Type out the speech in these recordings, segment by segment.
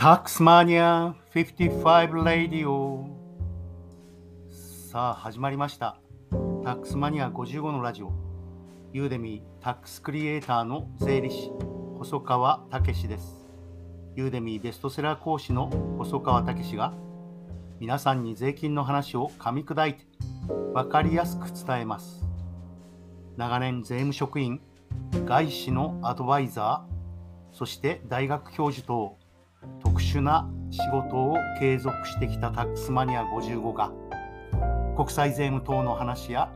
タックスマニア55レディオさあ始まりました。タックスマニア55のラジオ。ユーデミータックスクリエイターの税理士細川武です。ユーデミーベストセラー講師の細川武が皆さんに税金の話を噛み砕いて分かりやすく伝えます。長年税務職員外資のアドバイザーそして大学教授等。特殊な仕事を継続してきたタックスマニア55が国際税務等の話や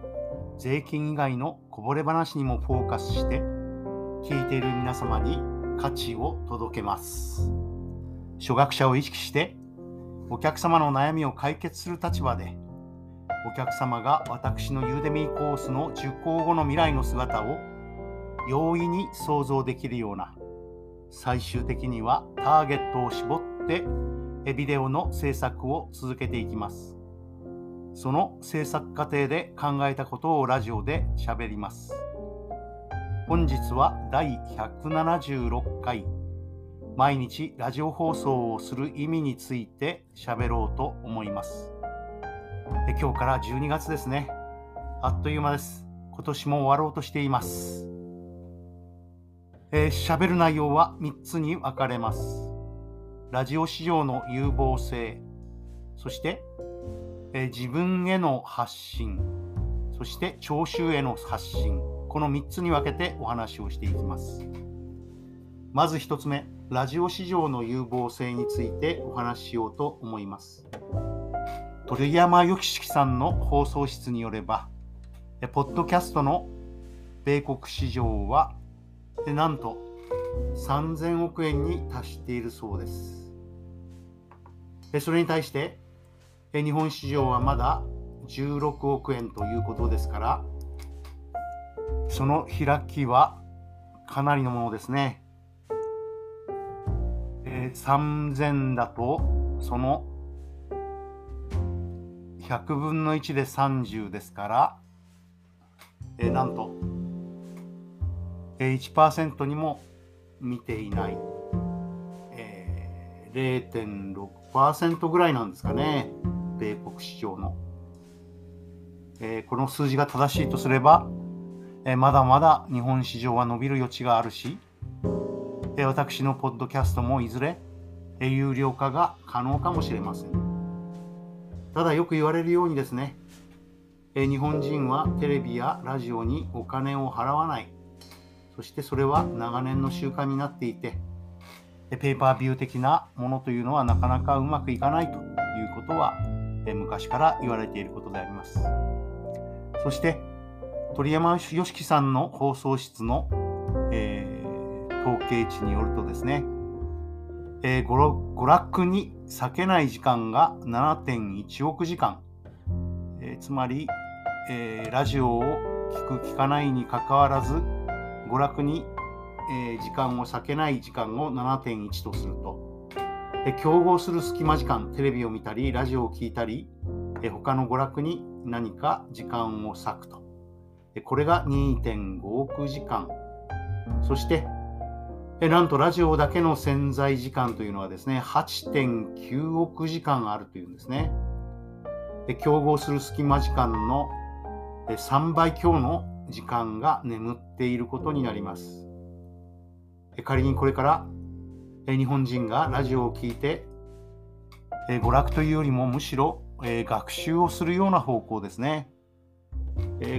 税金以外のこぼれ話にもフォーカスして聞いている皆様に価値を届けます。初学者を意識してお客様の悩みを解決する立場でお客様が私のユーデミーコースの受講後の未来の姿を容易に想像できるような最終的にはターゲットを絞ってビデオの制作を続けていきます。その制作過程で考えたことをラジオで喋ります。本日は第176回毎日ラジオ放送をする意味について喋ろうと思います。今日から12月ですね。あっという間です。今年も終わろうとしています。えー、喋る内容は3つに分かれます。ラジオ市場の有望性、そして、えー、自分への発信、そして聴衆への発信、この3つに分けてお話をしていきます。まず1つ目、ラジオ市場の有望性についてお話ししようと思います。鳥山由紀さんの放送室によれば、ポッドキャストの米国市場はでなんと3000億円に達しているそうです。でそれに対して日本市場はまだ16億円ということですからその開きはかなりのものですね、えー、3000だとその100分の1で30ですから、えー、なんと1%にも見ていない、えー、0.6%ぐらいなんですかね、米国市場の。えー、この数字が正しいとすれば、えー、まだまだ日本市場は伸びる余地があるし、えー、私のポッドキャストもいずれ、えー、有料化が可能かもしれません。ただよく言われるようにですね、えー、日本人はテレビやラジオにお金を払わないそしてそれは長年の習慣になっていて、ペーパービュー的なものというのはなかなかうまくいかないということは、昔から言われていることであります。そして、鳥山良樹さんの放送室の、えー、統計値によるとですね、えー、娯楽に避けない時間が7.1億時間、えー、つまり、え、ラジオを聞く聞かないにかかわらず娯楽に、えー、時間を避けない時間を7.1とすると、え競合する隙間時間、テレビを見たり、ラジオを聴いたり、え他の娯楽に何か時間を割くと。えこれが2.5億時間。そして、えなんとラジオだけの潜在時間というのはですね、8.9億時間あるというんですね。で競合する隙間時間の3倍強の時間が眠っていることになります。仮にこれから日本人がラジオを聴いて娯楽というよりもむしろ学習をするような方向ですね。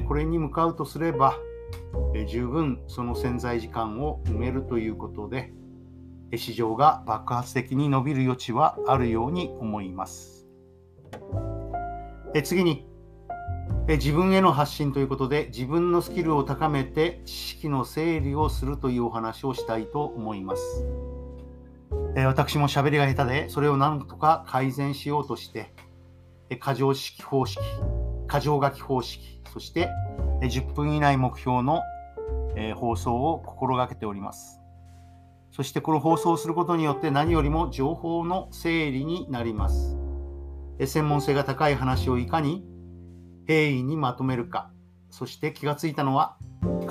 これに向かうとすれば十分その潜在時間を埋めるということで市場が爆発的に伸びる余地はあるように思います。次に自分への発信ということで自分のスキルを高めて知識の整理をするというお話をしたいと思います。私も喋りが下手でそれを何とか改善しようとして過剰式方式、過剰書き方式、そして10分以内目標の放送を心がけております。そしてこの放送をすることによって何よりも情報の整理になります。専門性が高い話をいかに平易にまとめるか、そして気がついたのは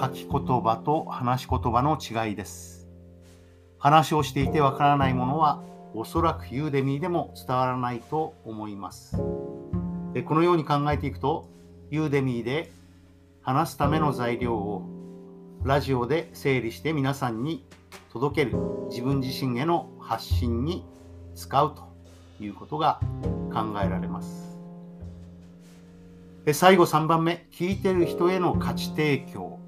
書き言葉と話し言葉の違いです。話をしていてわからないものはおそらくユーデミーでも伝わらないと思いますで。このように考えていくと、ユーデミーで話すための材料をラジオで整理して皆さんに届ける自分自身への発信に使うということが考えられます。最後3番目、聞いてる人への価値提供、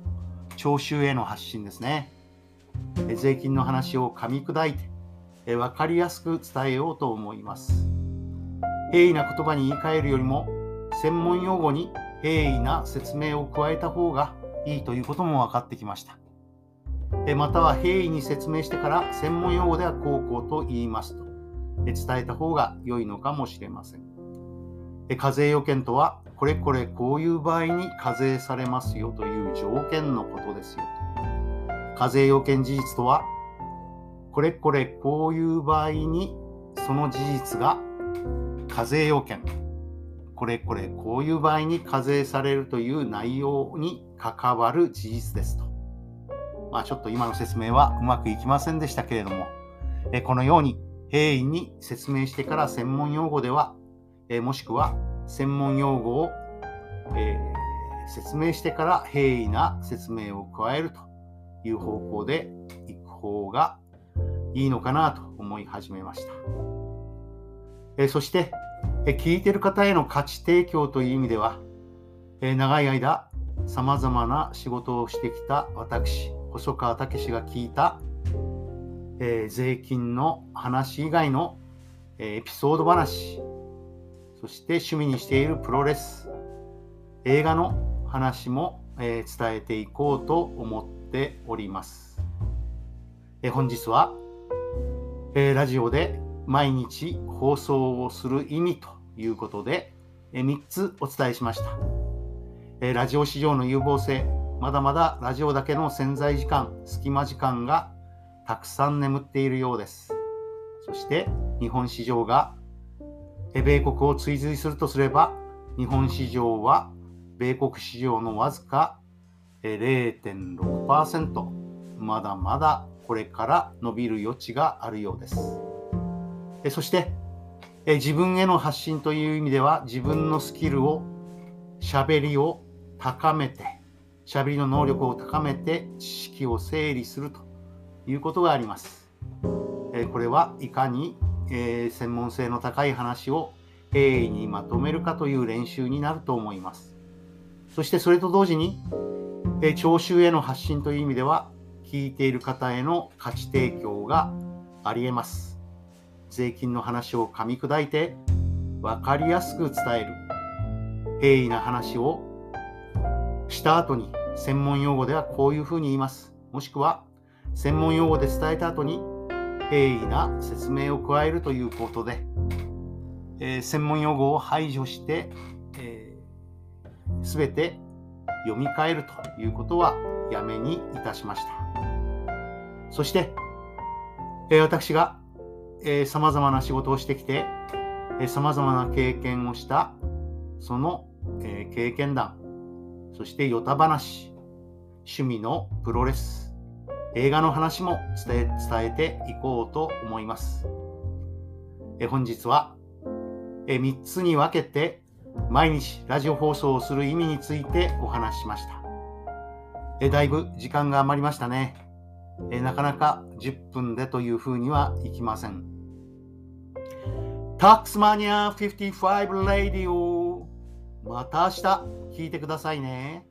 聴衆への発信ですね。税金の話を噛み砕いて、分かりやすく伝えようと思います。平易な言葉に言い換えるよりも、専門用語に平易な説明を加えた方がいいということも分かってきました。または平易に説明してから専門用語ではこうこうと言いますと伝えた方が良いのかもしれません。課税要件とはこれこれこういう場合に課税されますよという条件のことですよと。課税要件事実とは、これこれこういう場合にその事実が課税要件、これこれこういう場合に課税されるという内容に関わる事実ですと。まあちょっと今の説明はうまくいきませんでしたけれども、えこのように平易に説明してから専門用語では、えもしくは専門用語を、えー、説明してから平易な説明を加えるという方向でいく方がいいのかなと思い始めました。えそして、え聞いてる方への価値提供という意味では、え長い間さまざまな仕事をしてきた私細川武が聞いた、えー、税金の話以外の、えー、エピソード話そして趣味にしているプロレス、映画の話も、えー、伝えていこうと思っております。えー、本日は、えー、ラジオで毎日放送をする意味ということで、え3つお伝えしました、えラジオ市場の有望性、まだまだラジオだけの潜在時間、隙間時間がたくさん眠っているようです。そして日本市場が米国を追随するとすれば、日本市場は米国市場のわずか0.6%、まだまだこれから伸びる余地があるようです。そして、自分への発信という意味では、自分のスキルを、喋りを高めて、喋りの能力を高めて、知識を整理するということがあります。これはいかにえー、専門性の高い話を平易にまとめるかという練習になると思います。そしてそれと同時に、えー、聴衆への発信という意味では、聞いている方への価値提供がありえます。税金の話を噛み砕いて分かりやすく伝える。平易な話をした後に専門用語ではこういうふうに言います。もしくは専門用語で伝えた後に平易な説明を加えるということで、えー、専門用語を排除して、えー、全て読み替えるということはやめにいたしました。そして、えー、私がさまざまな仕事をしてきて、さまざまな経験をしたその、えー、経験談、そしてヨタ話、趣味のプロレス、映画の話も伝えていこうと思います。え本日はえ3つに分けて毎日ラジオ放送をする意味についてお話しました。えだいぶ時間が余りましたねえ。なかなか10分でというふうにはいきません。タックスマニア55レディオまた明日聞いてくださいね。